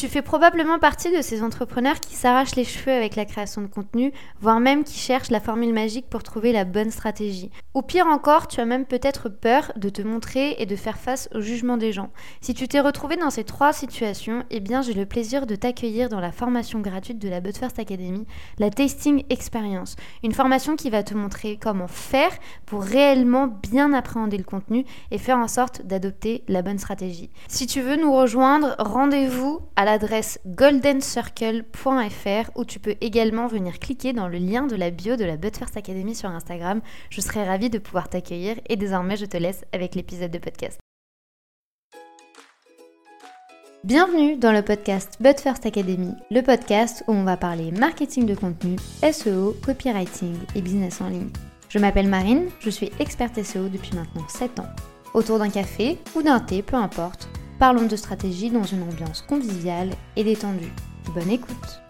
Tu fais probablement partie de ces entrepreneurs qui s'arrachent les cheveux avec la création de contenu, voire même qui cherchent la formule magique pour trouver la bonne stratégie. Ou pire encore, tu as même peut-être peur de te montrer et de faire face au jugement des gens. Si tu t'es retrouvé dans ces trois situations, eh bien j'ai le plaisir de t'accueillir dans la formation gratuite de la But First Academy, la Tasting Experience. Une formation qui va te montrer comment faire pour réellement bien appréhender le contenu et faire en sorte d'adopter la bonne stratégie. Si tu veux nous rejoindre, rendez-vous à l'adresse goldencircle.fr où tu peux également venir cliquer dans le lien de la bio de la But First Academy sur Instagram. Je serai ravie de pouvoir t'accueillir et désormais je te laisse avec l'épisode de podcast. Bienvenue dans le podcast But First Academy, le podcast où on va parler marketing de contenu, SEO, copywriting et business en ligne. Je m'appelle Marine, je suis experte SEO depuis maintenant 7 ans. Autour d'un café ou d'un thé, peu importe, parlons de stratégie dans une ambiance conviviale et détendue. Bonne écoute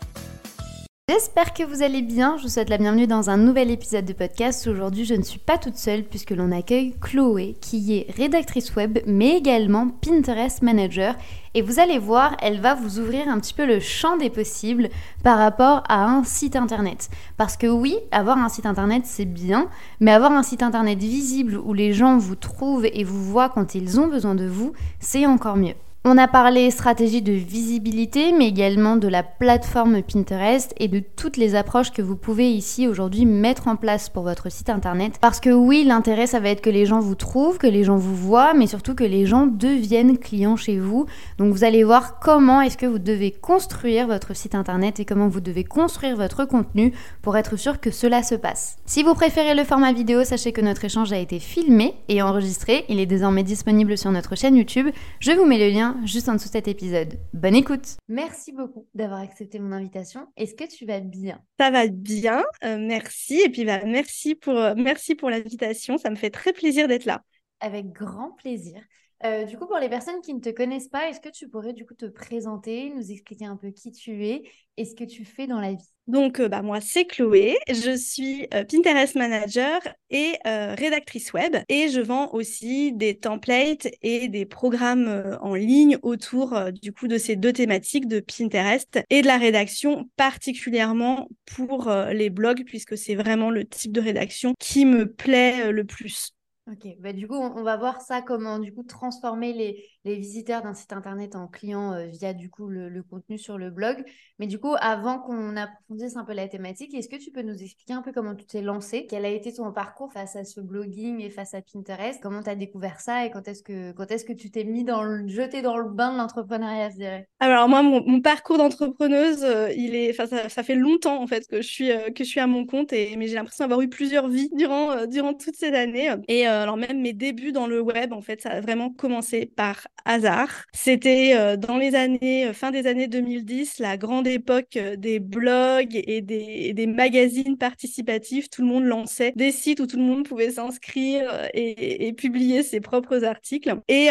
J'espère que vous allez bien, je vous souhaite la bienvenue dans un nouvel épisode de podcast. Aujourd'hui je ne suis pas toute seule puisque l'on accueille Chloé qui est rédactrice web mais également Pinterest Manager et vous allez voir, elle va vous ouvrir un petit peu le champ des possibles par rapport à un site internet. Parce que oui, avoir un site internet c'est bien, mais avoir un site internet visible où les gens vous trouvent et vous voient quand ils ont besoin de vous, c'est encore mieux. On a parlé stratégie de visibilité, mais également de la plateforme Pinterest et de toutes les approches que vous pouvez ici aujourd'hui mettre en place pour votre site internet. Parce que oui, l'intérêt, ça va être que les gens vous trouvent, que les gens vous voient, mais surtout que les gens deviennent clients chez vous. Donc vous allez voir comment est-ce que vous devez construire votre site internet et comment vous devez construire votre contenu pour être sûr que cela se passe. Si vous préférez le format vidéo, sachez que notre échange a été filmé et enregistré. Il est désormais disponible sur notre chaîne YouTube. Je vous mets le lien juste en dessous de cet épisode. Bonne écoute Merci beaucoup d'avoir accepté mon invitation. Est-ce que tu vas bien? Ça va bien, euh, merci. Et puis bah, merci pour, euh, merci pour l'invitation, ça me fait très plaisir d'être là. Avec grand plaisir. Euh, du coup, pour les personnes qui ne te connaissent pas, est-ce que tu pourrais du coup te présenter, nous expliquer un peu qui tu es et ce que tu fais dans la vie? Donc, euh, bah, moi, c'est Chloé. Je suis euh, Pinterest manager et rédactrice web. Et je vends aussi des templates et des programmes en ligne autour du coup de ces deux thématiques de Pinterest et de la rédaction, particulièrement pour les blogs, puisque c'est vraiment le type de rédaction qui me plaît le plus. Ok, bah, du coup, on, va voir ça, comment du coup transformer les, les visiteurs d'un site internet en clients euh, via du coup le, contenu sur le blog. Mais du coup, avant qu'on approfondisse un peu la thématique, est-ce que tu peux nous expliquer un peu comment tu t'es lancé? Quel a été ton parcours face à ce blogging et face à Pinterest? Comment tu as découvert ça et quand est-ce que, quand est-ce que tu t'es mis dans le, jeté dans le bain de l'entrepreneuriat, je dirais? Alors moi, mon, parcours d'entrepreneuse, euh, il est, ça, ça, fait longtemps en fait que je suis, euh, que je suis à mon compte et mais j'ai l'impression d'avoir eu plusieurs vies durant, durant toutes ces années. Et alors même mes débuts dans le web, en fait, ça a vraiment commencé par hasard. C'était euh, dans les années, euh, fin des années 2010, la grande époque euh, des blogs et des, magazines participatifs. Tout le monde lançait des sites où tout le monde pouvait s'inscrire et, publier ses propres articles. Et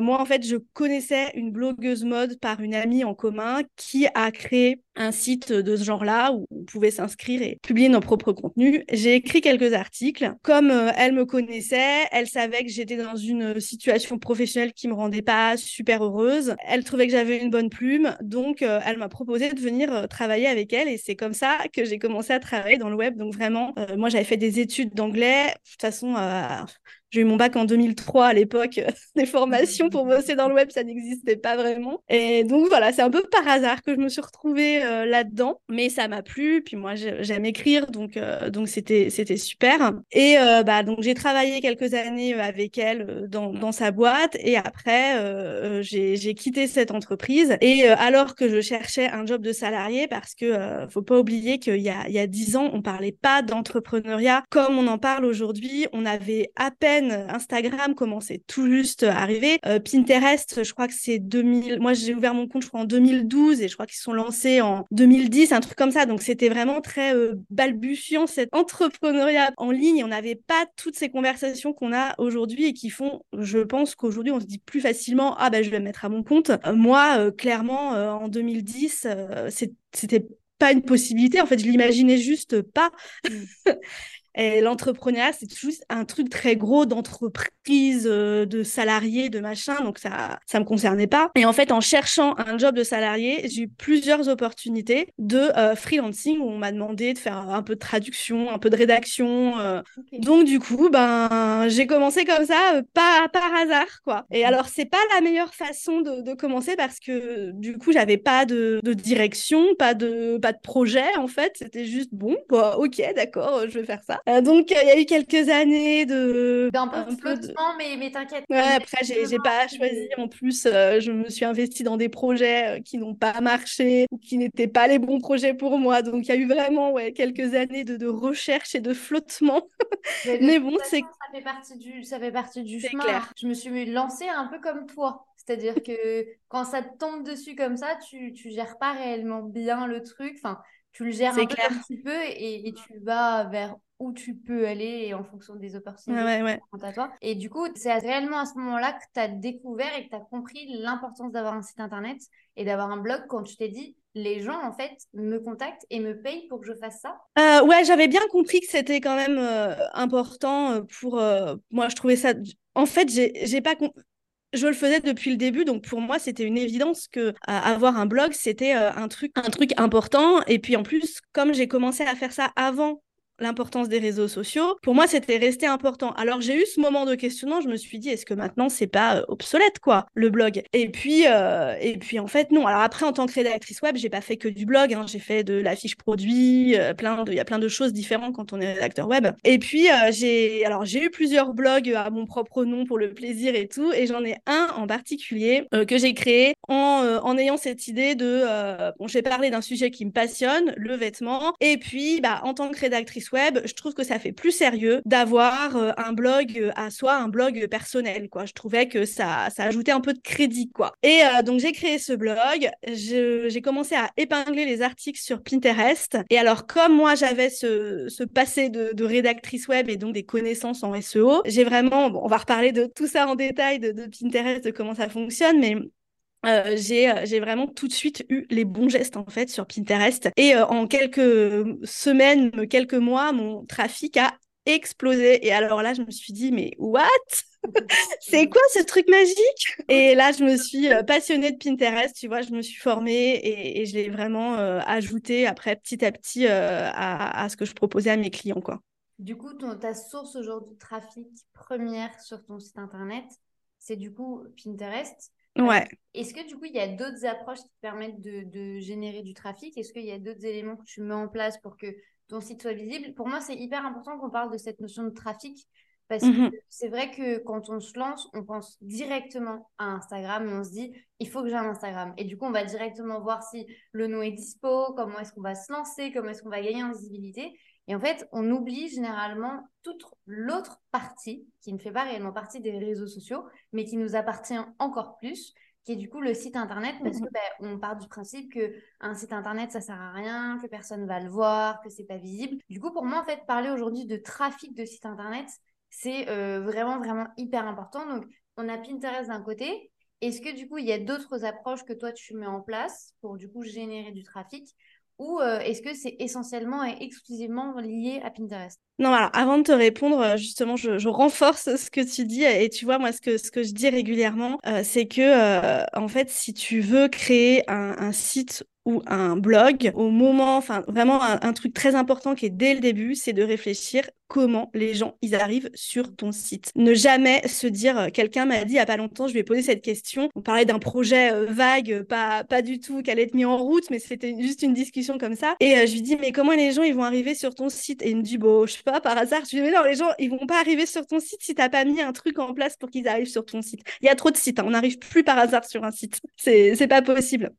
moi, en fait, je connaissais une blogueuse mode par une amie en commun qui a créé un site de ce genre-là où on pouvait s'inscrire et publier nos propres contenus. J'ai écrit quelques articles. Comme elle me connaissait, elle savait que j'étais dans une situation professionnelle qui me rendait pas super heureuse. Elle trouvait que j'avais une bonne plume, donc euh, elle m'a proposé de venir euh, travailler avec elle et c'est comme ça que j'ai commencé à travailler dans le web. Donc vraiment, euh, moi j'avais fait des études d'anglais. De toute façon, j'ai eu mon bac en 2003 à l'époque. Des formations pour bosser dans le web, ça n'existait pas vraiment. Et donc voilà, c'est un peu par hasard que je me suis retrouvée euh, là-dedans. Mais ça m'a plu. Puis moi, j'aime écrire, donc euh, donc c'était c'était super. Et euh, bah donc j'ai travaillé quelques années avec elle dans, dans sa boîte. Et après, j'ai quitté cette entreprise. Et alors que je cherchais un job de salarié, parce que faut pas oublier qu'il y a il y a dix ans, on parlait pas d'entrepreneuriat comme on en parle aujourd'hui. On avait à peine Instagram commençait tout juste à arriver. Euh, Pinterest, je crois que c'est 2000. Moi, j'ai ouvert mon compte, je crois, en 2012 et je crois qu'ils sont lancés en 2010, un truc comme ça. Donc, c'était vraiment très euh, balbutiant, cet entrepreneuriat en ligne. On n'avait pas toutes ces conversations qu'on a aujourd'hui et qui font, je pense qu'aujourd'hui, on se dit plus facilement, ah ben, je vais me mettre à mon compte. Euh, moi, clairement, en 2010, c'était pas une possibilité. En fait, je l'imaginais juste pas. Et l'entrepreneuriat, c'est juste un truc très gros d'entreprise, euh, de salariés, de machin. Donc, ça ça me concernait pas. Et en fait, en cherchant un job de salarié, j'ai eu plusieurs opportunités de euh, freelancing où on m'a demandé de faire un peu de traduction, un peu de rédaction. Euh. Donc, du coup, ben, j'ai commencé comme ça, pas par hasard, quoi. Et alors, c'est pas la meilleure façon de, de commencer parce que, du coup, j'avais pas de, de, direction, pas de, pas de projet, en fait. C'était juste, bon, bah, ok, d'accord, je vais faire ça. Euh, donc, il y a eu quelques années de. D'un peu de flottement, mais, mais t'inquiète. Ouais, après, j'ai pas choisi. En plus, euh, je me suis investie dans des projets euh, qui n'ont pas marché ou qui n'étaient pas les bons projets pour moi. Donc, il y a eu vraiment ouais, quelques années de, de recherche et de flottement. mais bon, c'est. Ça fait partie du, ça fait partie du chemin. Clair. Je me suis lancée un peu comme toi. C'est-à-dire que quand ça te tombe dessus comme ça, tu, tu gères pas réellement bien le truc. Enfin, tu le gères un, peu un petit peu et, et, tu vas vers où tu peux aller en fonction des opportunités ouais, ouais. à toi. Et du coup, c'est réellement à ce moment-là que tu as découvert et que tu as compris l'importance d'avoir un site internet et d'avoir un blog quand tu t'es dit les gens en fait me contactent et me payent pour que je fasse ça? Euh, Ouais, j'avais bien compris que c'était quand même euh, important euh, pour euh, moi. Je trouvais ça. En fait, j'ai pas je le faisais depuis le début, donc pour moi c'était une évidence que avoir un blog c'était euh, un truc un truc important. Et puis en plus, comme j'ai commencé à faire ça avant l'importance des réseaux sociaux. Pour moi, c'était resté important. Alors j'ai eu ce moment de questionnement, je me suis dit est-ce que maintenant c'est pas euh, obsolète quoi le blog? Et puis euh, et puis en fait non. Alors après en tant que rédactrice web, j'ai pas fait que du blog, hein. j'ai fait de la fiche produit, euh, plein de il y a plein de choses différentes quand on est rédacteur web. Et puis j'ai alors j'ai eu plusieurs blogs à mon propre nom pour le plaisir et tout et j'en ai un en particulier que j'ai créé en en ayant cette idée de bon, j'ai parlé d'un sujet qui me passionne, le vêtement et puis bah en tant que rédactrice web, je trouve que ça fait plus sérieux d'avoir euh, un blog euh, à soi, un blog personnel, quoi. Je trouvais que ça, ça ajoutait un peu de crédit, quoi. Et euh, donc, j'ai créé ce blog. J'ai commencé à épingler les articles sur Pinterest. Et alors, comme moi, j'avais ce, ce, passé de, de, rédactrice web et donc des connaissances en SEO, j'ai vraiment, bon, on va reparler de tout ça en détail, de, de Pinterest, de comment ça fonctionne, mais euh, j'ai euh, j'ai vraiment tout de suite eu les bons gestes en fait sur Pinterest et euh, en quelques semaines, quelques mois, mon trafic a explosé et alors là je me suis dit mais what? C'est quoi ce truc magique? Et là, je me suis passionnée de Pinterest, tu vois, je me suis formée et, et je l'ai vraiment ajouté après petit à petit à, ce que je proposais à mes clients, quoi. Du coup, ta source aujourd'hui de trafic première sur ton site internet, c'est du coup Pinterest. Ouais. Est-ce que du coup, il y a d'autres approches qui te permettent de, générer du trafic? Est-ce qu'il y a d'autres éléments que tu mets en place pour que ton site soit visible? Pour moi, c'est hyper important qu'on parle de cette notion de trafic parce que mmh c'est vrai que quand on se lance, on pense directement à Instagram et on se dit, il faut que j'ai un Instagram. Et du coup, on va directement voir si le nom est dispo, comment est-ce qu'on va se lancer, comment est-ce qu'on va gagner en visibilité. Et en fait, on oublie généralement toute l'autre partie qui ne fait pas réellement partie des réseaux sociaux, mais qui nous appartient encore plus, qui est du coup le site internet, parce que ben, on part du principe que un site internet ça sert à rien, que personne va le voir, que c'est pas visible. Du coup, pour moi, en fait, parler aujourd'hui de trafic de site internet, c'est euh, vraiment vraiment hyper important. Donc, on a Pinterest d'un côté. Est-ce que du coup, il y a d'autres approches que toi tu mets en place pour du coup générer du trafic? Ou euh, est-ce que c'est essentiellement et exclusivement lié à Pinterest? Non, alors avant de te répondre, euh, justement, je, renforce ce que tu dis et tu vois, moi, ce que, je dis régulièrement, euh, c'est que, en fait, si tu veux créer un site ou un blog, au moment, enfin vraiment un, truc très important qui est dès le début, c'est de réfléchir comment les gens ils arrivent sur ton site. Ne jamais se dire, euh, quelqu'un m'a dit il y a pas longtemps, je ai posé cette question, on parlait d'un projet euh, vague, pas pas du tout qu'elle allait être mis en route, mais c'était juste une discussion comme ça. Et euh, je lui dis mais comment les gens ils vont arriver sur ton site? Et il me dit bon je sais pas par hasard. Je lui dis mais non les gens ils vont pas arriver sur ton site si t'as pas mis un truc en place pour qu'ils arrivent sur ton site. Il y a trop de sites, hein. on n'arrive plus par hasard sur un site. C'est c'est pas possible.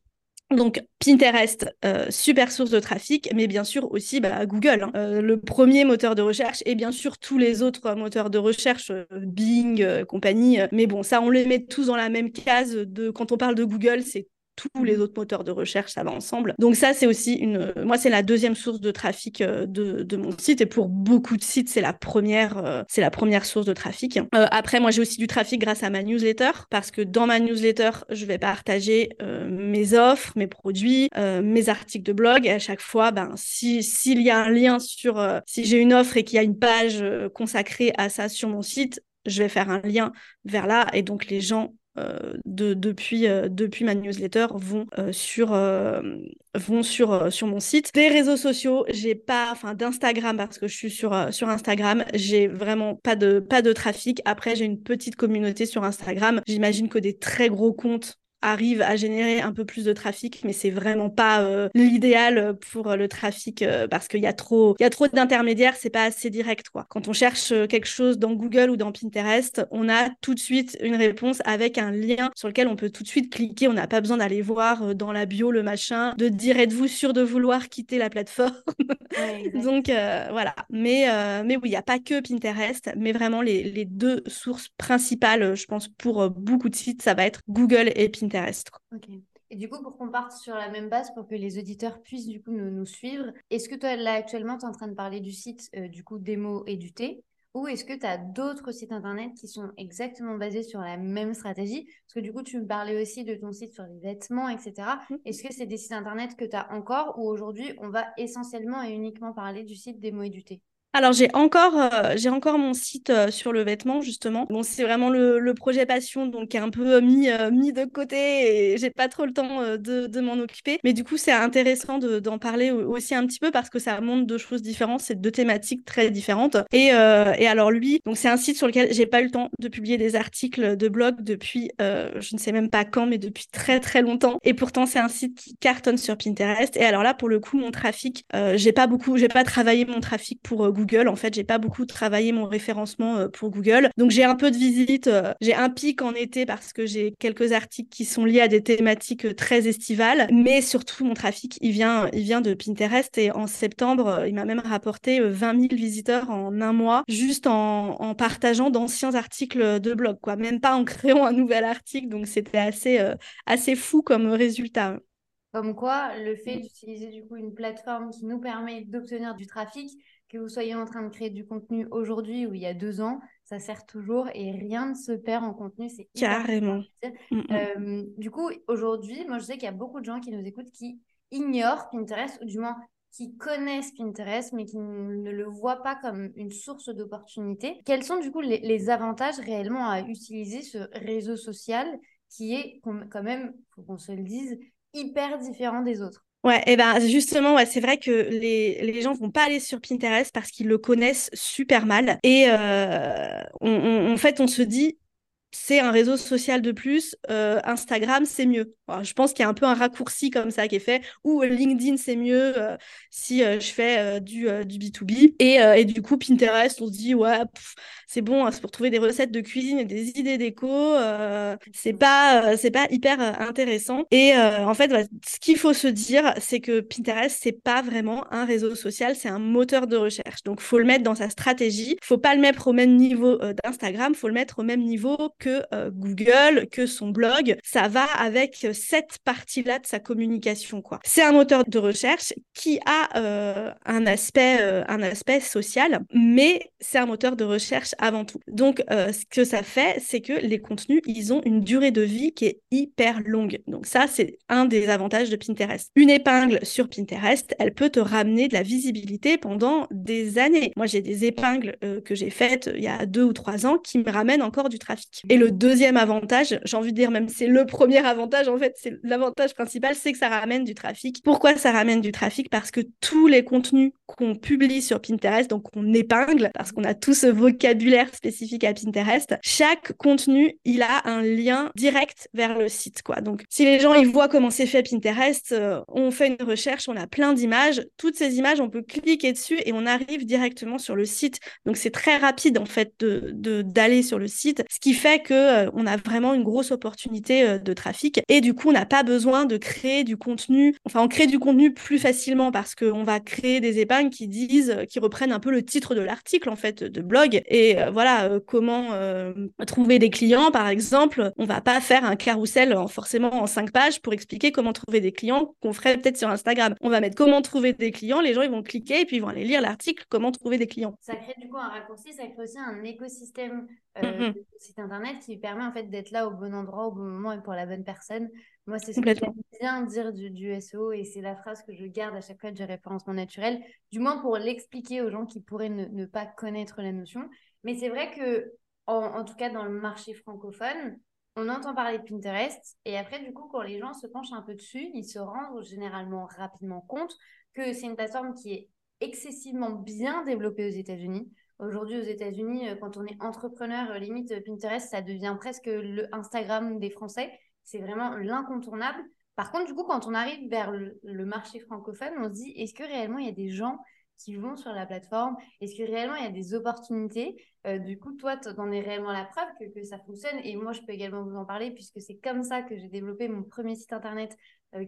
Donc Pinterest, euh, super source de trafic, mais bien sûr aussi bah, Google, hein. euh, le premier moteur de recherche, et bien sûr tous les autres moteurs de recherche, euh, Bing, compagnie. mais bon, ça, on les met tous dans la même case de quand on parle de Google, c'est tous les autres moteurs de recherche, ça va ensemble. Donc ça, c'est aussi une... Moi, c'est la deuxième source de trafic de, de, mon site. Et pour beaucoup de sites, c'est la première, c'est la première source de trafic. après, moi, j'ai aussi du trafic grâce à ma newsletter parce que dans ma newsletter, je vais partager mes offres, mes produits, mes articles de blog. Et à chaque fois, ben, si s'il y a un lien sur... si j'ai une offre et qu'il y a une page consacrée à ça sur mon site, je vais faire un lien vers là et donc les gens euh, de, depuis, euh, depuis ma newsletter vont euh, sur, vont sur, sur mon site. Des réseaux sociaux, j'ai pas, enfin d'Instagram parce que je suis sur, sur Instagram, j'ai vraiment pas de, pas de trafic. Après, j'ai une petite communauté sur Instagram. J'imagine que des très gros comptes arrive à générer un peu plus de trafic, mais c'est vraiment pas euh, l'idéal pour le trafic euh, parce qu'il y a trop, il y a trop d'intermédiaires, c'est pas assez direct quoi. Quand on cherche euh, quelque chose dans Google ou dans Pinterest, on a tout de suite une réponse avec un lien sur lequel on peut tout de suite cliquer. On n'a pas besoin d'aller voir dans la bio le machin, de dire êtes-vous sûr de vouloir quitter la plateforme? Donc voilà. Mais mais oui, il y a pas que Pinterest, mais vraiment les, les deux sources principales, je pense pour beaucoup de sites, ça va être Google et Pinterest. Ok. Et du coup, pour qu'on parte sur la même base, pour que les auditeurs puissent du coup nous, suivre, est-ce que toi, là, actuellement, tu es en train de parler du site euh, du coup Démo et du thé? Ou est-ce que tu as d'autres sites internet qui sont exactement basés sur la même stratégie? Parce que du coup, tu me parlais aussi de ton site sur les vêtements, etc. Mmh. Est-ce que c'est des sites internet que tu as encore ou aujourd'hui, on va essentiellement et uniquement parler du site Démo et du thé? Alors j'ai encore, euh, j'ai encore mon site euh, sur le vêtement justement. Bon c'est vraiment le, le, projet passion donc qui est un peu euh, mis, mis de côté et j'ai pas trop le temps de, de m'en occuper. Mais du coup c'est intéressant d'en parler aussi un petit peu parce que ça montre deux choses différentes, c'est deux thématiques très différentes. Et, et alors lui, donc c'est un site sur lequel j'ai pas eu le temps de publier des articles de blog depuis je ne sais même pas quand mais depuis très très longtemps. Et pourtant c'est un site qui cartonne sur Pinterest. Et alors là pour le coup mon trafic, j'ai pas beaucoup, j'ai pas travaillé mon trafic pour Google Google. En fait, j'ai pas beaucoup travaillé mon référencement euh, pour Google. Donc j'ai un peu de visite. Euh, j'ai un pic en été parce que j'ai quelques articles qui sont liés à des thématiques euh, très estivales. Mais surtout, mon trafic, il vient, il vient de Pinterest. Et en septembre, il m'a même rapporté 20 000 visiteurs en un mois, juste en, partageant d'anciens articles de blog, quoi. Même pas en créant un nouvel article. Donc c'était assez, assez fou comme résultat. Comme quoi, le fait d'utiliser du coup une plateforme qui nous permet d'obtenir du trafic, que vous soyez en train de créer du contenu aujourd'hui ou il y a deux ans, ça sert toujours et rien ne se perd en contenu. C'est carrément. Mm, mm. Euh, du coup, aujourd'hui, moi je sais qu'il y a beaucoup de gens qui nous écoutent qui ignorent Pinterest ou du moins qui connaissent Pinterest mais qui ne le voient pas comme une source d'opportunité. Quels sont du coup les, les, avantages réellement à utiliser ce réseau social qui est quand même, faut qu'on se le dise, hyper différent des autres? Ouais, et ben justement, ouais, c'est vrai que les, les gens vont pas aller sur Pinterest parce qu'ils le connaissent super mal. Et euh, on, en fait, on se dit, c'est un réseau social de plus, euh, Instagram, c'est mieux. je pense qu'il y a un peu un raccourci comme ça qui est fait, ou LinkedIn, c'est mieux euh, si je fais du, du B2B. Et, et, du coup, Pinterest, on se dit, ouais, c'est bon, hein, c'est pour trouver des recettes de cuisine et des idées déco. Euh, c'est pas, euh, pas hyper euh, intéressant. Et en fait, ce qu'il faut se dire, c'est que Pinterest, c'est pas vraiment un réseau social, c'est un moteur de recherche. Donc, faut le mettre dans sa stratégie. Faut pas le mettre au même niveau d'Instagram, faut le mettre au même niveau que Google, que son blog. Ça va avec cette partie-là de sa communication, quoi. C'est un moteur de recherche qui a un aspect, un aspect social, mais c'est un moteur de recherche avant tout. Donc, euh, ce que ça fait, c'est que les contenus, ils ont une durée de vie qui est hyper longue. Donc ça, c'est un des avantages de Pinterest. Une épingle sur Pinterest, elle peut te ramener de la visibilité pendant des années. Moi, j'ai des épingles euh, que j'ai faites euh, il y a deux ou trois ans qui me ramènent encore du trafic. Et le deuxième avantage, j'ai envie de dire même c'est le premier avantage, en fait, c'est l'avantage principal, c'est que ça ramène du trafic. Pourquoi ça ramène du trafic? Parce que tous les contenus qu'on publie sur Pinterest, donc on épingle, parce qu'on a tout ce vocabulaire spécifique à Pinterest, chaque contenu, il a un lien direct vers le site, quoi. Donc, si les gens, ils voient comment c'est fait Pinterest, euh, on fait une recherche, on a plein d'images. Toutes ces images, on peut cliquer dessus et on arrive directement sur le site. Donc, c'est très rapide, en fait, de, d'aller sur le site. Ce qui fait fait que on a vraiment une grosse opportunité de trafic et du coup, on n'a pas besoin de créer du contenu. Enfin, on crée du contenu plus facilement parce qu'on va créer des épingles qui disent, qui reprennent un peu le titre de l'article en fait de blog et voilà comment trouver des clients par exemple. On va pas faire un carrousel forcément en cinq pages pour expliquer comment trouver des clients qu'on ferait peut-être sur Instagram. On va mettre comment trouver des clients, les gens ils vont cliquer et puis ils vont aller lire l'article comment trouver des clients. Ça crée du coup un raccourci, ça crée aussi un écosystème euh, mm-hmm. de site internet qui permet en fait d'être là au bon endroit, au bon moment et pour la bonne personne. Moi, c'est ce que j'aime bien dire du, du, SEO et c'est la phrase que je garde à chaque fois j'ai référencement naturel, du moins pour l'expliquer aux gens qui pourraient ne, pas connaître la notion. Mais c'est vrai que, en, tout cas dans le marché francophone, on entend parler de Pinterest et après, du coup, quand les gens se penchent un peu dessus, ils se rendent généralement rapidement compte que c'est une plateforme qui est excessivement bien développée aux États-Unis. Aujourd'hui, aux États-Unis, euh, quand on est entrepreneur, euh, limite Pinterest, ça devient presque le Instagram des Français. C'est vraiment l'incontournable. Par contre, du coup, quand on arrive vers le, marché francophone, on se dit, est-ce que réellement il y a des gens qui vont sur la plateforme? Est-ce que réellement il y a des opportunités? Euh, Du coup, toi, tu en es réellement la preuve que, ça fonctionne. Et moi, je peux également vous en parler puisque c'est comme ça que j'ai développé mon premier site internet euh,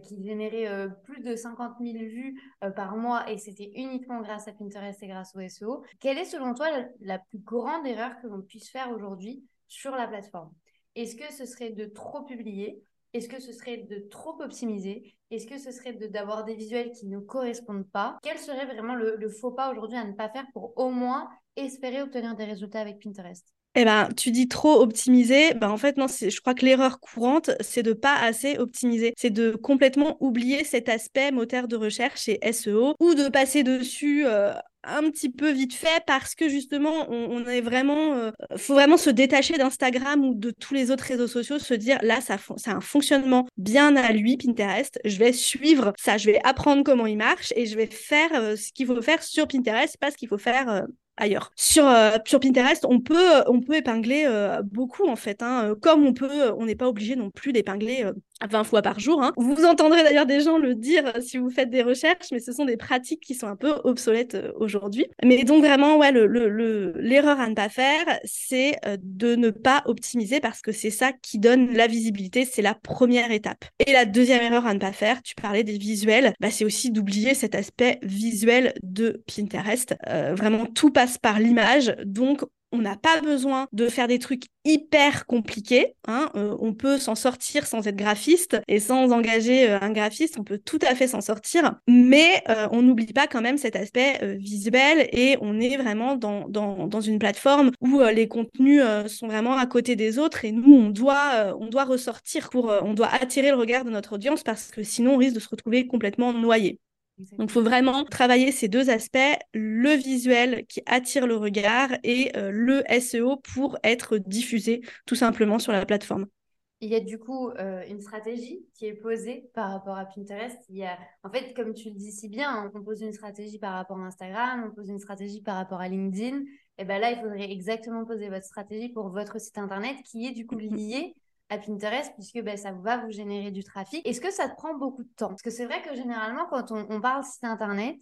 qui générait euh, plus de 50 000 vues par mois et c'était uniquement grâce à Pinterest et grâce au SEO. Quelle est selon toi la plus grande erreur que l'on puisse faire aujourd'hui sur la plateforme? Est-ce que ce serait de trop publier? Est-ce que ce serait de trop optimiser? Est-ce que ce serait d'avoir des visuels qui ne correspondent pas? Quel serait vraiment le, faux pas aujourd'hui à ne pas faire pour au moins espérer obtenir des résultats avec Pinterest? Eh ben, tu dis trop optimiser. Ben, en fait, non, je crois que l'erreur courante, c'est de pas assez optimiser. C'est de complètement oublier cet aspect moteur de recherche et SEO ou de passer dessus euh, un petit peu vite fait parce que justement, on, est vraiment, euh, faut vraiment se détacher d'Instagram ou de tous les autres réseaux sociaux, se dire là, ça, c'est un fonctionnement bien à lui, Pinterest. Je vais suivre ça, je vais apprendre comment il marche et je vais faire euh, ce qu'il faut faire sur Pinterest, pas ce qu'il faut faire euh, ailleurs. Sur, sur Pinterest, on peut, on peut épingler beaucoup en fait. Hein. Comme on peut, on n'est pas obligé non plus d'épingler 20 fois par jour. Hein. Vous entendrez d'ailleurs des gens le dire euh, si vous faites des recherches, mais ce sont des pratiques qui sont un peu obsolètes euh, aujourd'hui. Mais donc vraiment, ouais, l'erreur à ne pas faire, c'est euh, de ne pas optimiser parce que c'est ça qui donne la visibilité, c'est la première étape. Et la deuxième erreur à ne pas faire, tu parlais des visuels, bah, c'est aussi d'oublier cet aspect visuel de Pinterest. vraiment, tout passe par l'image, donc on n'a pas besoin de faire des trucs hyper compliqués. Hein. Euh, on peut s'en sortir sans être graphiste et sans engager euh, un graphiste. On peut tout à fait s'en sortir. Mais euh, on n'oublie pas quand même cet aspect visuel et on est vraiment dans, une plateforme où les contenus sont vraiment à côté des autres et nous, on doit, on doit ressortir pour, on doit attirer le regard de notre audience parce que sinon, on risque de se retrouver complètement noyé. Donc, il faut vraiment travailler ces deux aspects, le visuel qui attire le regard et euh, le SEO pour être diffusé tout simplement sur la plateforme. Il y a du coup euh, une stratégie qui est posée par rapport à Pinterest. Il y a, en fait, comme tu le dis si bien, on pose une stratégie par rapport à Instagram, on pose une stratégie par rapport à LinkedIn. Et bien là, il faudrait exactement poser votre stratégie pour votre site internet qui est du coup lié à Pinterest puisque ben, ça va vous générer du trafic. Est-ce que ça te prend beaucoup de temps? Parce que c'est vrai que généralement, quand on, on, parle site internet,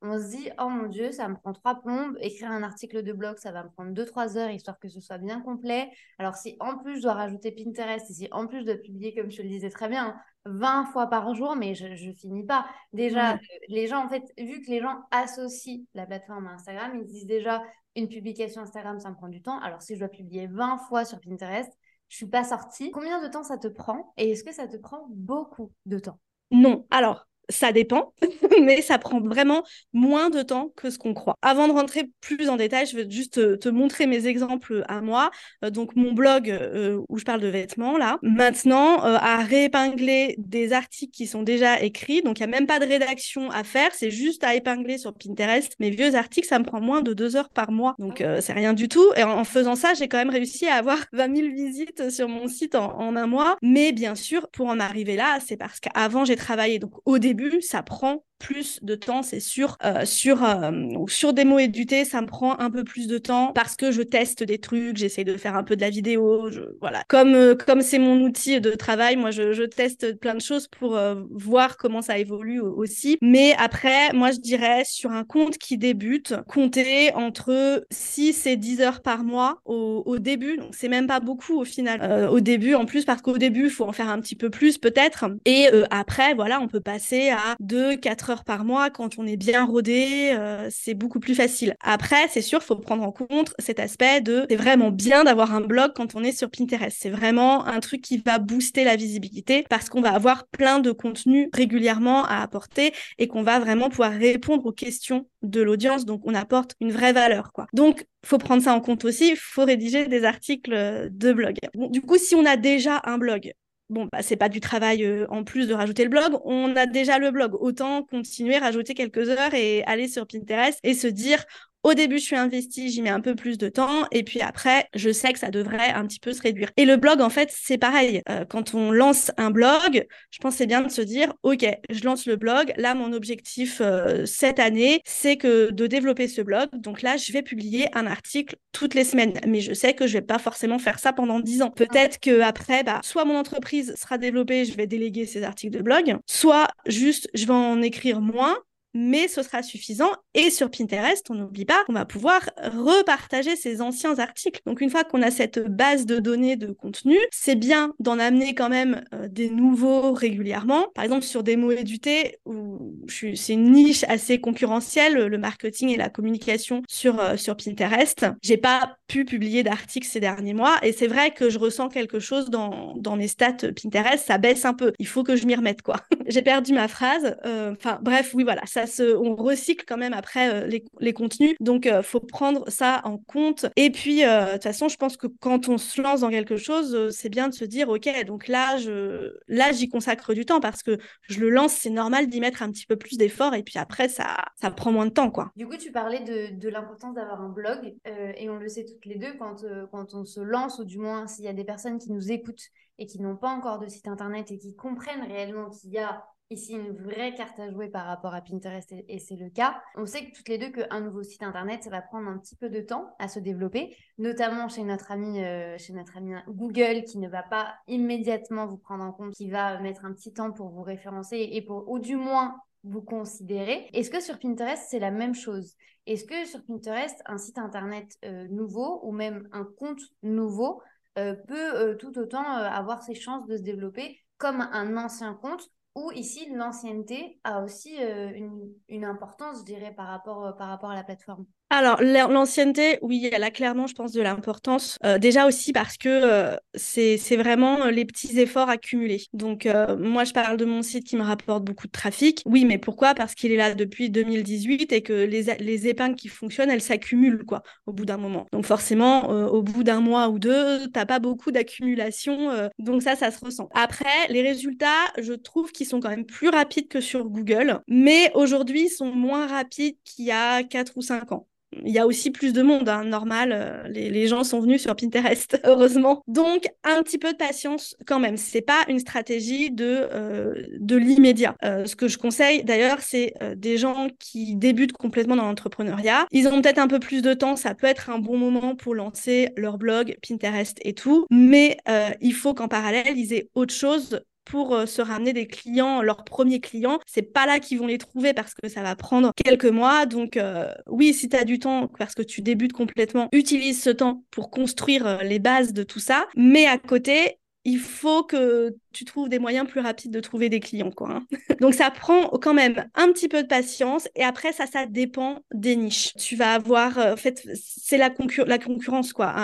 on se dit oh mon dieu, ça me prend trois plombes. Écrire un article de blog, ça va me prendre deux trois heures histoire que ce soit bien complet. Alors si en plus je dois rajouter Pinterest et si en plus je dois publier, comme je le disais très bien, 20 fois par jour, mais je, je finis pas. Déjà, les gens, en fait, vu que les gens associent la plateforme à Instagram, ils disent déjà une publication Instagram, ça me prend du temps. Alors si je dois publier 20 fois sur Pinterest, je suis pas sortie. Combien de temps ça te prend et est-ce que ça te prend beaucoup de temps? Non. Alors, ça dépend, mais ça prend vraiment moins de temps que ce qu'on croit. Avant de rentrer plus en détail, je vais juste te, montrer mes exemples à moi. Euh, donc mon blog euh, où je parle de vêtements là, maintenant euh, à réépingler des articles qui sont déjà écrits. Donc il y a même pas de rédaction à faire, c'est juste à épingler sur Pinterest. Mes vieux articles, ça me prend moins de deux heures par mois, donc c'est rien du tout. Et en, faisant ça, j'ai quand même réussi à avoir 20 000 visites sur mon site en, en un mois. Mais bien sûr, pour en arriver là, c'est parce qu'avant j'ai travaillé donc au début ça prend plus de temps, c'est sûr. Euh, sur, euh, sur des mots édutés, ça me prend un peu plus de temps parce que je teste des trucs, j'essaie de faire un peu de la vidéo. voilà. Comme euh, comme c'est mon outil de travail, moi, je, je teste plein de choses pour voir comment ça évolue aussi. Mais après, moi, je dirais sur un compte qui débute, compter entre 6 et 10 heures par mois au, au début. Donc, c'est même pas beaucoup au final. au début, en plus, parce qu'au début, faut en faire un petit peu plus peut-être. Et après, voilà, on peut passer à 2, 4 heures par mois quand on est bien rodé, euh, c'est beaucoup plus facile. Après, c'est sûr, faut prendre en compte cet aspect de c'est vraiment bien d'avoir un blog quand on est sur Pinterest. C'est vraiment un truc qui va booster la visibilité parce qu'on va avoir plein de contenus régulièrement à apporter et qu'on va vraiment pouvoir répondre aux questions de l'audience. Donc, on apporte une vraie valeur, quoi. Donc, faut prendre ça en compte aussi. Faut rédiger des articles de blog. du coup, si on a déjà un blog, bon, bah, c'est pas du travail euh, en plus de rajouter le blog. On a déjà le blog. Autant continuer, rajouter quelques heures et aller sur Pinterest et se dire, au début, je suis investie, j'y mets un peu plus de temps, et puis après, je sais que ça devrait un petit peu se réduire. Et le blog, en fait, c'est pareil. Euh, quand on lance un blog, je pense bien de se dire, ok, je lance le blog. Là, mon objectif euh, cette année, c'est que de développer ce blog. Donc là, je vais publier un article toutes les semaines, mais je sais que je vais pas forcément faire ça pendant dix ans. Peut-être que après, bah, soit mon entreprise sera développée, je vais déléguer ces articles de blog, soit juste je vais en écrire moins mais ce sera suffisant. Et sur Pinterest, on n'oublie pas qu'on va pouvoir repartager ces anciens articles. Donc une fois qu'on a cette base de données de contenu, c'est bien d'en amener quand même euh, des nouveaux régulièrement. Par exemple, sur des mots édutés, où c'est une niche assez concurrentielle, le marketing et la communication sur, euh, sur Pinterest. J'ai pas pu publier d'articles ces derniers mois et c'est vrai que je ressens quelque chose dans, dans mes stats Pinterest, ça baisse un peu. Il faut que je m'y remette, quoi. J'ai perdu ma phrase. Euh, enfin, bref, oui, voilà, ça on recycle quand même après euh, les, contenus. Donc, euh, faut prendre ça en compte. Et puis, euh, de toute façon, je pense que quand on se lance dans quelque chose, c'est bien de se dire, OK, donc là, je, là, j'y consacre du temps parce que je le lance, c'est normal d'y mettre un petit peu plus d'efforts. Et puis après, ça, ça prend moins de temps, quoi. Du coup, tu parlais de, de l'importance d'avoir un blog. et on le sait toutes les deux, quand, quand on se lance, ou du moins s'il y a des personnes qui nous écoutent et qui n'ont pas encore de site internet et qui comprennent réellement qu'il y a ici une vraie carte à jouer par rapport à Pinterest et, c'est le cas. On sait que toutes les deux qu'un nouveau site internet, ça va prendre un petit peu de temps à se développer, notamment chez notre ami, euh, chez notre ami Google qui ne va pas immédiatement vous prendre en compte, qui va mettre un petit temps pour vous référencer et pour, ou du moins vous considérer. Est-ce que sur Pinterest, c'est la même chose? Est-ce que sur Pinterest, un site internet euh, nouveau ou même un compte nouveau euh, peut tout autant avoir ses chances de se développer comme un ancien compte où ici l'ancienneté a aussi euh, une, une, importance, je dirais, par rapport, euh, par rapport à la plateforme. Alors, l'ancienneté, oui, elle a clairement, je pense, de l'importance. Euh, déjà aussi parce que euh, c'est vraiment les petits efforts accumulés. Donc, euh, moi, je parle de mon site qui me rapporte beaucoup de trafic. Oui, mais pourquoi? Parce qu'il est là depuis 2018 et que les, les épingles qui fonctionnent, elles s'accumulent, quoi, au bout d'un moment. Donc, forcément, au bout d'un mois ou deux, t'as pas beaucoup d'accumulation. donc, ça, ça se ressent. Après, les résultats, je trouve qu'ils sont quand même plus rapides que sur Google. Mais aujourd'hui, ils sont moins rapides qu'il y a 4 ou 5 ans il y a aussi plus de monde, hein, normal. Euh, les, gens sont venus sur Pinterest, heureusement. Donc, un petit peu de patience quand même. C'est pas une stratégie de, euh, de l'immédiat. Euh, ce que je conseille d'ailleurs, c'est des gens qui débutent complètement dans l'entrepreneuriat. Ils ont peut-être un peu plus de temps. Ça peut être un bon moment pour lancer leur blog, Pinterest et tout. Mais il faut qu'en parallèle, ils aient autre chose pour euh, se ramener des clients, leurs premiers clients. C'est pas là qu'ils vont les trouver parce que ça va prendre quelques mois. Donc euh, oui, si tu as du temps parce que tu débutes complètement, utilise ce temps pour construire euh, les bases de tout ça. Mais à côté, il faut que tu trouves des moyens plus rapides de trouver des clients. Quoi, hein. Donc ça prend quand même un petit peu de patience et après ça, ça dépend des niches. Tu vas avoir, euh, en fait, c'est la, concurrence, quoi.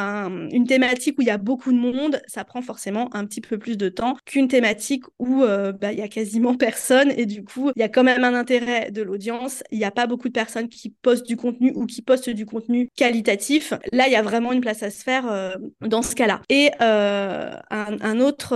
une thématique où il y a beaucoup de monde, ça prend forcément un petit peu plus de temps qu'une thématique où euh, bah, il y a quasiment personne et du coup, il y a quand même un intérêt de l'audience. Il n'y a pas beaucoup de personnes qui postent du contenu ou qui postent du contenu qualitatif. Là, il y a vraiment une place à se faire euh, dans ce cas-là. Et un, un, autre,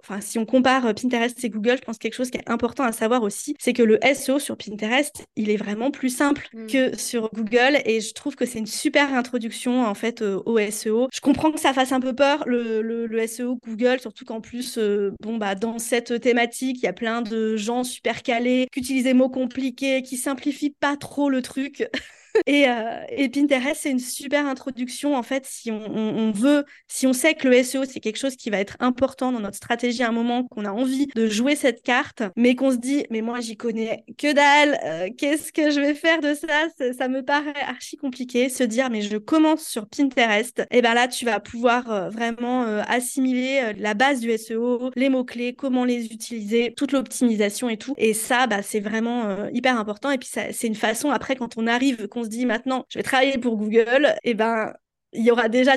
enfin si on compare Pinterest et Google, je pense quelque chose qui est important à savoir aussi, c'est que le SEO sur Pinterest, il est vraiment plus simple mm. que sur Google et je trouve que c'est une super introduction en fait au SEO. Je comprends que ça fasse un peu peur le, le, SEO Google, surtout qu'en plus, bon bah dans cette thématique, il y a plein de gens super calés qui utilisent des mots compliqués, qui simplifient pas trop le truc. Euh, et, Pinterest, c'est une super introduction, en fait, si on, veut, si on sait que le SEO, c'est quelque chose qui va être important dans notre stratégie à un moment, qu'on a envie de jouer cette carte, mais qu'on se dit, mais moi, j'y connais que dalle, euh, qu'est-ce que je vais faire de ça, ça me paraît archi compliqué. Se dire, mais je commence sur Pinterest, et ben là, tu vas pouvoir euh, vraiment assimiler la base du SEO, les mots-clés, comment les utiliser, toute l'optimisation et tout. Et ça, bah, c'est vraiment hyper important. Et puis, c'est une façon, après, quand on arrive, se dit maintenant, je vais travailler pour Google, et eh ben il y aura déjà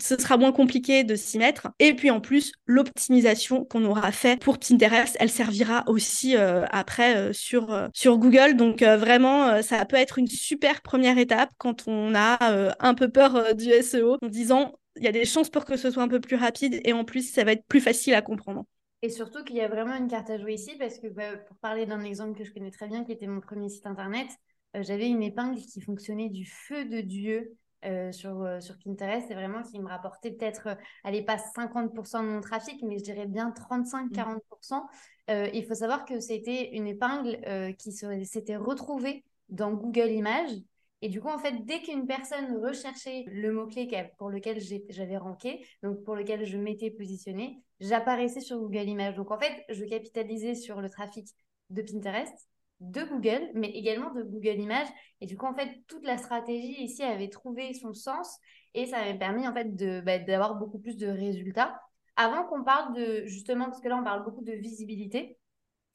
ce sera moins compliqué de s'y mettre. Et puis en plus, l'optimisation qu'on aura fait pour Pinterest, elle servira aussi euh, après euh, sur, euh, sur Google. Donc vraiment, ça peut être une super première étape quand on a un peu peur du SEO en disant il y a des chances pour que ce soit un peu plus rapide et en plus, ça va être plus facile à comprendre. Et surtout qu'il y a vraiment une carte à jouer ici parce que bah, pour parler d'un exemple que je connais très bien, qui était mon premier site internet, j'avais une épingle qui fonctionnait du feu de Dieu euh, sur, euh, sur Pinterest. C'est vraiment qui me rapportait peut-être, elle n'est pas 50% de mon trafic, mais je dirais bien 35-40%. Mmh. il faut savoir que c'était une épingle qui s'était retrouvée dans Google Images. Et du coup, en fait, dès qu'une personne recherchait le mot-clé pour lequel j'avais ranké, donc pour lequel je m'étais positionnée, j'apparaissais sur Google Images. Donc en fait, je capitalisais sur le trafic de Pinterest de Google, mais également de Google Images. Et du coup, en fait, toute la stratégie ici avait trouvé son sens et ça avait permis en fait de, bah, d'avoir beaucoup plus de résultats. Avant qu'on parle de, justement, parce que là, on parle beaucoup de visibilité.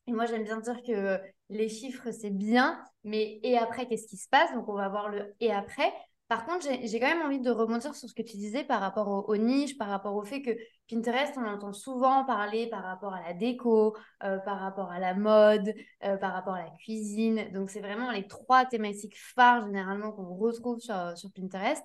Et moi, j'aime bien dire que les chiffres, c'est bien, mais et après, qu'est-ce qui se passe? Donc, on va voir le et après. Par contre, j'ai quand même envie de rebondir sur ce que tu disais par rapport aux, niches, par rapport au fait que Pinterest, on entend souvent parler par rapport à la déco, euh, par rapport à la mode, euh, par rapport à la cuisine. Donc, c'est vraiment les trois thématiques phares généralement qu'on retrouve sur, sur Pinterest.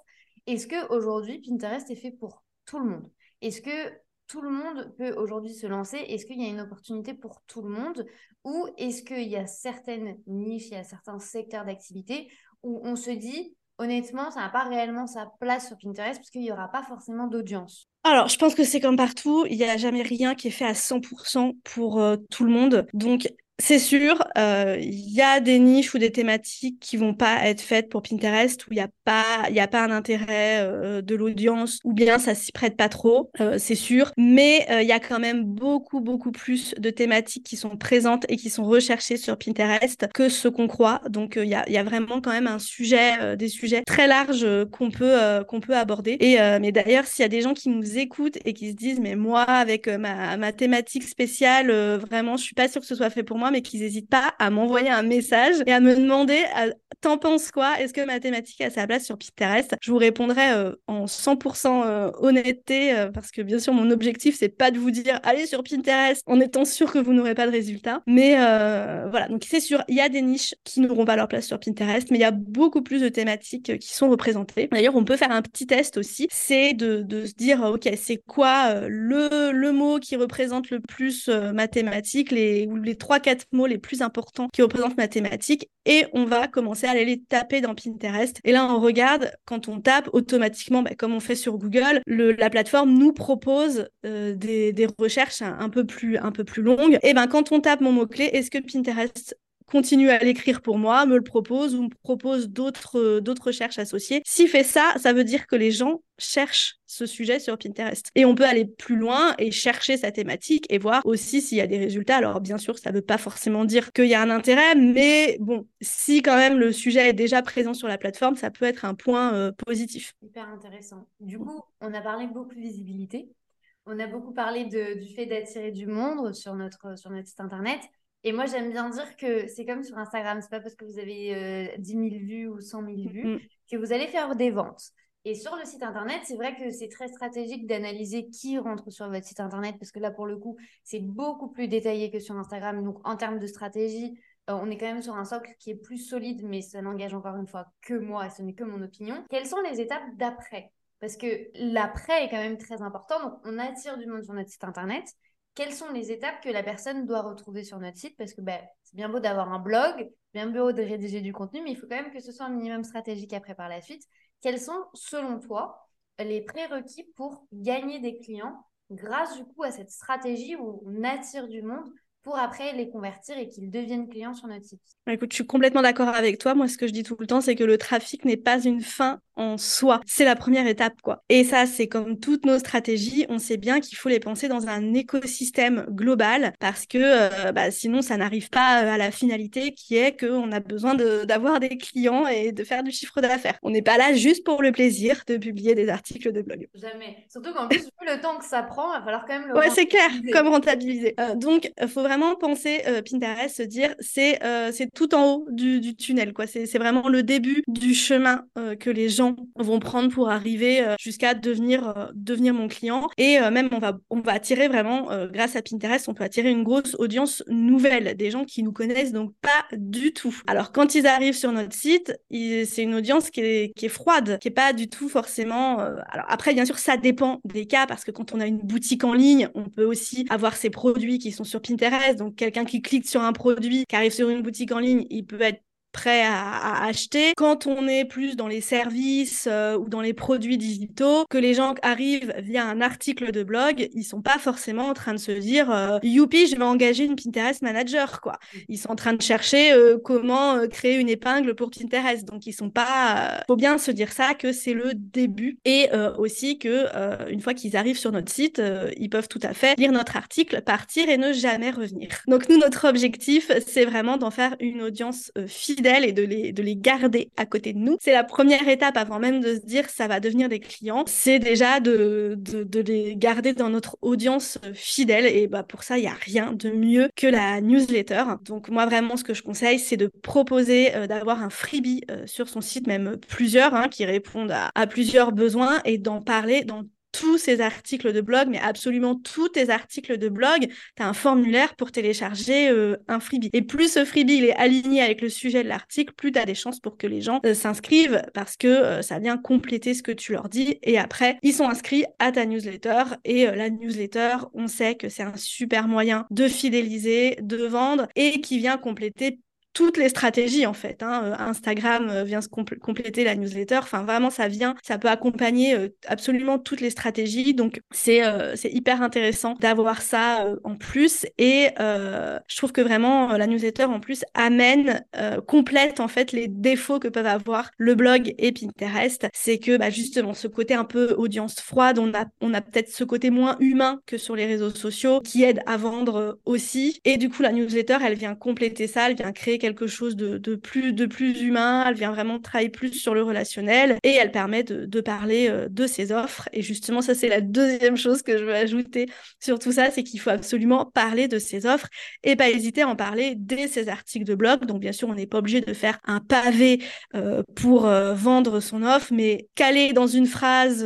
Est-ce qu'aujourd'hui, Pinterest est fait pour tout le monde? Est-ce que tout le monde peut aujourd'hui se lancer? Est-ce qu'il y a une opportunité pour tout le monde? Ou est-ce qu'il y a certaines niches, il y a certains secteurs d'activité où on se dit honnêtement, ça n'a pas réellement sa place sur Pinterest parce qu'il n'y aura pas forcément d'audience. Alors, je pense que c'est comme partout, il n'y a jamais rien qui est fait à 100% pour euh, tout le monde. Donc, c'est sûr, euh, il y a des niches ou des thématiques qui vont pas être faites pour Pinterest où il n'y a pas, il a pas un intérêt euh, de l'audience ou bien ça s'y prête pas trop, euh, c'est sûr. Mais il y a quand même beaucoup beaucoup plus de thématiques qui sont présentes et qui sont recherchées sur Pinterest que ce qu'on croit. Donc il y a, y, vraiment quand même un sujet, des sujets très larges qu'on peut qu'on peut aborder. Et mais d'ailleurs, s'il y a des gens qui nous écoutent et qui se disent mais moi avec ma, ma thématique spéciale, vraiment je suis pas sûre que ce soit fait pour moi mais qu'ils n'hésitent pas à m'envoyer un message et à me demander T'en penses quoi? Est-ce que mathématiques a sa place sur Pinterest? Je vous répondrai euh, en 100% euh, honnêteté euh, parce que bien sûr, mon objectif, c'est pas de vous dire allez sur Pinterest en étant sûr que vous n'aurez pas de résultats. Mais voilà, donc c'est sûr, il y a des niches qui n'auront pas leur place sur Pinterest, mais il y a beaucoup plus de thématiques qui sont représentées. D'ailleurs, on peut faire un petit test aussi. C'est de, de, se dire ok, c'est quoi le, le mot qui représente le plus mathématiques, les, ou les 3-4 mots les plus importants qui représentent mathématiques et on va commencer à aller les taper dans Pinterest. Et là, on regarde, quand on tape, automatiquement, bah, comme on fait sur Google, la plateforme nous propose euh, des, recherches un, peu plus, un peu plus longues. Et ben, quand on tape mon mot-clé, est-ce que Pinterest continue à l'écrire pour moi, me le propose ou me propose d'autres euh, recherches associées. S'il fait ça, ça veut dire que les gens cherchent ce sujet sur Pinterest. Et on peut aller plus loin et chercher sa thématique et voir aussi s'il y a des résultats. Alors bien sûr, ça ne veut pas forcément dire qu'il y a un intérêt, mais bon, si quand même le sujet est déjà présent sur la plateforme, ça peut être un point euh, positif. Hyper intéressant. Du coup, on a parlé beaucoup de visibilité. On a beaucoup parlé du fait d'attirer du monde sur notre, sur notre site internet. Et moi, j'aime bien dire que c'est comme sur Instagram, c'est pas parce que vous avez euh, 10 000 vues ou 100 000 vues mm-hmm. que vous allez faire des ventes. Et sur le site internet, c'est vrai que c'est très stratégique d'analyser qui rentre sur votre site internet parce que là, pour le coup, c'est beaucoup plus détaillé que sur Instagram. Donc, en termes de stratégie, euh, on est quand même sur un socle qui est plus solide, mais ça n'engage encore une fois que moi, ce n'est que mon opinion. Quelles sont les étapes d'après? Parce que l'après est quand même très important. Donc, on attire du monde sur notre site internet. Quelles sont les étapes que la personne doit retrouver sur notre site? Parce que ben, c'est bien beau d'avoir un blog, bien beau de rédiger du contenu, mais il faut quand même que ce soit un minimum stratégique après par la suite. Quels sont, selon toi, les prérequis pour gagner des clients grâce du coup à cette stratégie où on attire du monde pour après les convertir et qu'ils deviennent clients sur notre site? Écoute, je suis complètement d'accord avec toi. Moi, ce que je dis tout le temps, c'est que le trafic n'est pas une fin en soi. C'est la première étape, quoi. Et ça, c'est comme toutes nos stratégies. On sait bien qu'il faut les penser dans un écosystème global parce que euh, bah, sinon, ça n'arrive pas euh, à la finalité qui est qu'on a besoin d'avoir des clients et de faire du chiffre d'affaires. On n'est pas là juste pour le plaisir de publier des articles de blog. Jamais. Surtout qu'en plus, le temps que ça prend, il va falloir quand même le Ouais, c'est clair, comme rentabiliser. Euh, donc, il faut vraiment penser Pinterest, se dire c'est c'est tout en haut du, du tunnel, quoi. C'est vraiment le début du chemin que les gens vont prendre pour arriver euh, jusqu'à devenir, euh, devenir mon client. Et euh, même, on va, on va attirer vraiment, grâce à Pinterest, on peut attirer une grosse audience nouvelle, des gens qui nous connaissent donc pas du tout. Alors, quand ils arrivent sur notre site, c'est une audience qui est, qui est froide, qui est pas du tout forcément. Alors, après, bien sûr, ça dépend des cas, parce que quand on a une boutique en ligne, on peut aussi avoir ses produits qui sont sur Pinterest. Donc, quelqu'un qui clique sur un produit, qui arrive sur une boutique en ligne, il peut être prêt à, acheter. Quand on est plus dans les services euh, ou dans les produits digitaux, que les gens arrivent via un article de blog, ils sont pas forcément en train de se dire euh, youpi, je vais engager une Pinterest manager quoi. Ils sont en train de chercher euh, comment créer une épingle pour Pinterest. Donc ils sont pas faut bien se dire ça que c'est le début et aussi que une fois qu'ils arrivent sur notre site, ils peuvent tout à fait lire notre article, partir et ne jamais revenir. Donc nous notre objectif, c'est vraiment d'en faire une audience fidèle et de les, de les garder à côté de nous. C'est la première étape avant même de se dire ça va devenir des clients. C'est déjà de, les garder dans notre audience fidèle. Et bah, pour ça, il n'y a rien de mieux que la newsletter. Donc moi, vraiment, ce que je conseille, c'est de proposer euh, d'avoir un freebie euh, sur son site, même plusieurs, hein, qui répondent à, à plusieurs besoins et d'en parler dans tous ces articles de blog, mais absolument tous tes articles de blog, tu as un formulaire pour télécharger euh, un freebie. Et plus ce freebie il est aligné avec le sujet de l'article, plus tu as des chances pour que les gens euh, s'inscrivent parce que euh, ça vient compléter ce que tu leur dis. Et après, ils sont inscrits à ta newsletter. Et la newsletter, on sait que c'est un super moyen de fidéliser, de vendre et qui vient compléter toutes les stratégies en fait. Hein. Euh, Instagram euh, vient se compléter la newsletter. Enfin, vraiment, ça vient, ça peut accompagner euh, absolument toutes les stratégies. Donc, c'est c'est hyper intéressant d'avoir ça en plus. Et je trouve que vraiment, la newsletter en plus amène, complète en fait les défauts que peuvent avoir le blog et Pinterest. C'est que bah, justement, ce côté un peu audience froide, on a, on a peut-être ce côté moins humain que sur les réseaux sociaux qui aide à vendre aussi. Et du coup, la newsletter, elle vient compléter ça, elle vient créer quelque chose de, plus, de plus humain, elle vient vraiment travailler plus sur le relationnel et elle permet de, parler euh, de ses offres. Et justement, ça, c'est la deuxième chose que je veux ajouter sur tout ça, c'est qu'il faut absolument parler de ses offres et pas hésiter à en parler dès ses articles de blog. Donc, bien sûr, on n'est pas obligé de faire un pavé euh, pour euh, vendre son offre, mais caler dans une phrase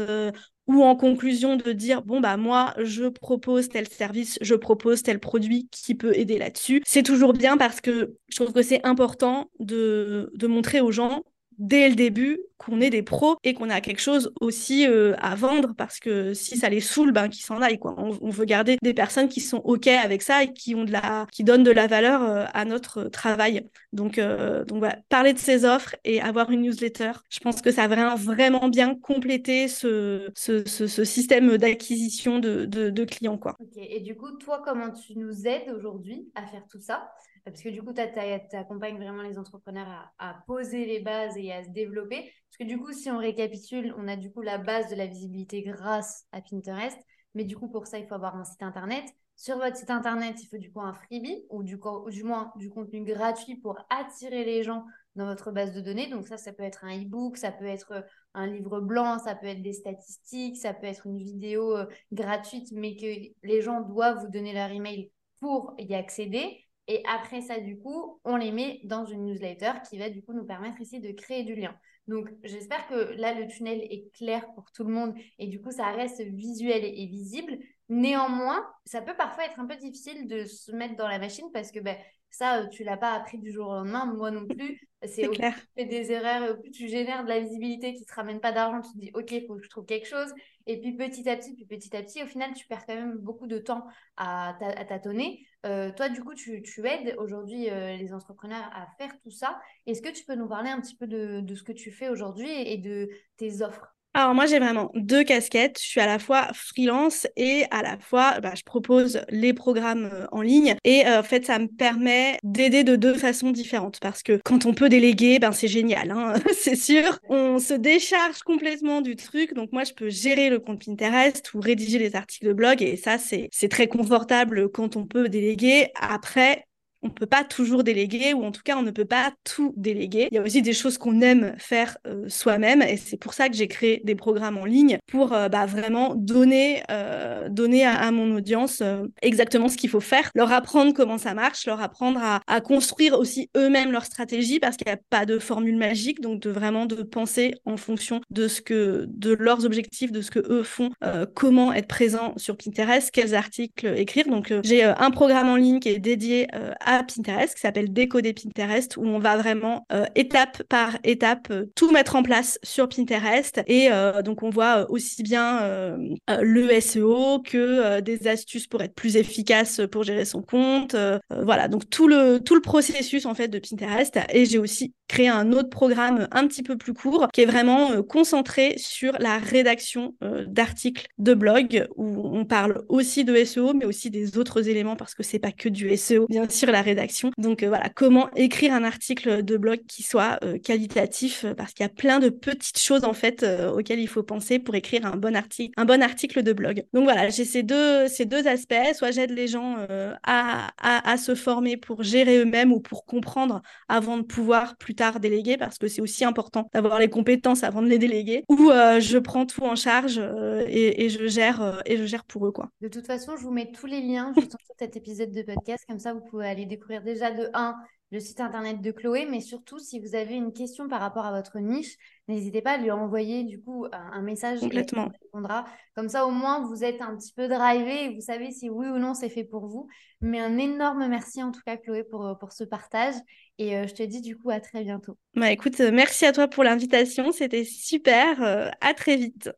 ou en conclusion de dire bon bah moi je propose tel service, je propose tel produit qui peut aider là-dessus. C'est toujours bien parce que je trouve que c'est important de, de montrer aux gens dès le début qu'on est des pros et qu'on a quelque chose aussi euh, à vendre parce que si ça les saoule, ben qu'ils s'en aillent quoi. On, veut garder des personnes qui sont ok avec ça et qui ont de la, qui donnent de la valeur euh, à notre travail. Donc euh, donc voilà, parler de ces offres et avoir une newsletter, je pense que ça va vraiment bien compléter ce, ce, ce, système d'acquisition de, de, de, clients quoi. Ok. Et du coup, toi, comment tu nous aides aujourd'hui à faire tout ça? Parce que du coup, tu accompagnes vraiment les entrepreneurs à, poser les bases et à se développer. Parce que du coup, si on récapitule, on a du coup la base de la visibilité grâce à Pinterest. Mais du coup, pour ça, il faut avoir un site internet. Sur votre site internet, il faut du coup un freebie ou du, ou du moins du contenu gratuit pour attirer les gens dans votre base de données. Donc ça, ça peut être un e-book, ça peut être un livre blanc, ça peut être des statistiques, ça peut être une vidéo euh, gratuite, mais que les gens doivent vous donner leur email pour y accéder. Et après ça, du coup, on les met dans une newsletter qui va du coup nous permettre ici de créer du lien. Donc, j'espère que là, le tunnel est clair pour tout le monde et du coup, ça reste visuel et, visible. Néanmoins, ça peut parfois être un peu difficile de se mettre dans la machine parce que ben, Ça, tu l'as pas appris du jour au lendemain, moi non plus. C'est au plus tu fais des erreurs, au plus tu génères de la visibilité qui te ramène pas d'argent, tu te dis ok, il faut que je trouve quelque chose. Et puis petit à petit, puis petit à petit, au final, tu perds quand même beaucoup de temps à, tâtonner. Euh, toi, du coup, tu, aides aujourd'hui euh, les entrepreneurs à faire tout ça. Est-ce que tu peux nous parler un petit peu de ce que tu fais aujourd'hui et de tes offres? Alors moi j'ai vraiment deux casquettes. Je suis à la fois freelance et à la fois bah, je propose les programmes euh, en ligne et euh, en fait ça me permet d'aider de deux façons différentes parce que quand on peut déléguer ben c'est génial, hein c'est sûr. On se décharge complètement du truc donc moi je peux gérer le compte Pinterest ou rédiger les articles de blog et ça c'est c'est très confortable quand on peut déléguer. Après on ne peut pas toujours déléguer, ou en tout cas, on ne peut pas tout déléguer. Il y a aussi des choses qu'on aime faire euh, soi-même, et c'est pour ça que j'ai créé des programmes en ligne pour euh, bah, vraiment donner, euh, donner à, mon audience exactement ce qu'il faut faire, leur apprendre comment ça marche, leur apprendre à, construire aussi eux-mêmes leur stratégie, parce qu'il n'y a pas de formule magique, donc de vraiment de penser en fonction de ce que, de leurs objectifs, de ce que eux font, comment être présent sur Pinterest, quels articles écrire. Donc j'ai un programme en ligne qui est dédié à Pinterest qui s'appelle Décoder Pinterest où on va vraiment euh, étape par étape euh, tout mettre en place sur Pinterest. Et euh, donc on voit aussi bien le SEO que des astuces pour être plus efficace pour gérer son compte voilà. Donc tout le tout le processus en fait de Pinterest. Et j'ai aussi créé un autre programme un petit peu plus court qui est vraiment concentré sur la rédaction d'articles de blog où on parle aussi de SEO mais aussi des autres éléments parce que c'est pas que du SEO bien sûr la rédaction. Donc euh, voilà, comment écrire un article de blog qui soit euh, qualitatif, euh, parce qu'il y a plein de petites choses en fait auxquelles il faut penser pour écrire un bon article, un bon article de blog. Donc voilà, j'ai ces deux, ces deux aspects. Soit j'aide les gens à, à, se former pour gérer eux-mêmes ou pour comprendre avant de pouvoir plus tard déléguer, parce que c'est aussi important d'avoir les compétences avant de les déléguer. Ou je prends tout en charge et, je gère et je gère pour eux quoi. De toute façon, je vous mets tous les liens juste en dessous de cet épisode de podcast, comme ça vous pouvez aller découvrir déjà de 1 le site internet de Chloé, mais surtout si vous avez une question par rapport à votre niche, n'hésitez pas à lui envoyer du coup un message Complètement. répondra. Comme ça au moins vous êtes un petit peu drivé et vous savez si oui ou non c'est fait pour vous. Mais un énorme merci en tout cas Chloé pour, pour ce partage et euh, je te dis du coup à très bientôt. Bah écoute, merci à toi pour l'invitation, c'était super, euh, à très vite.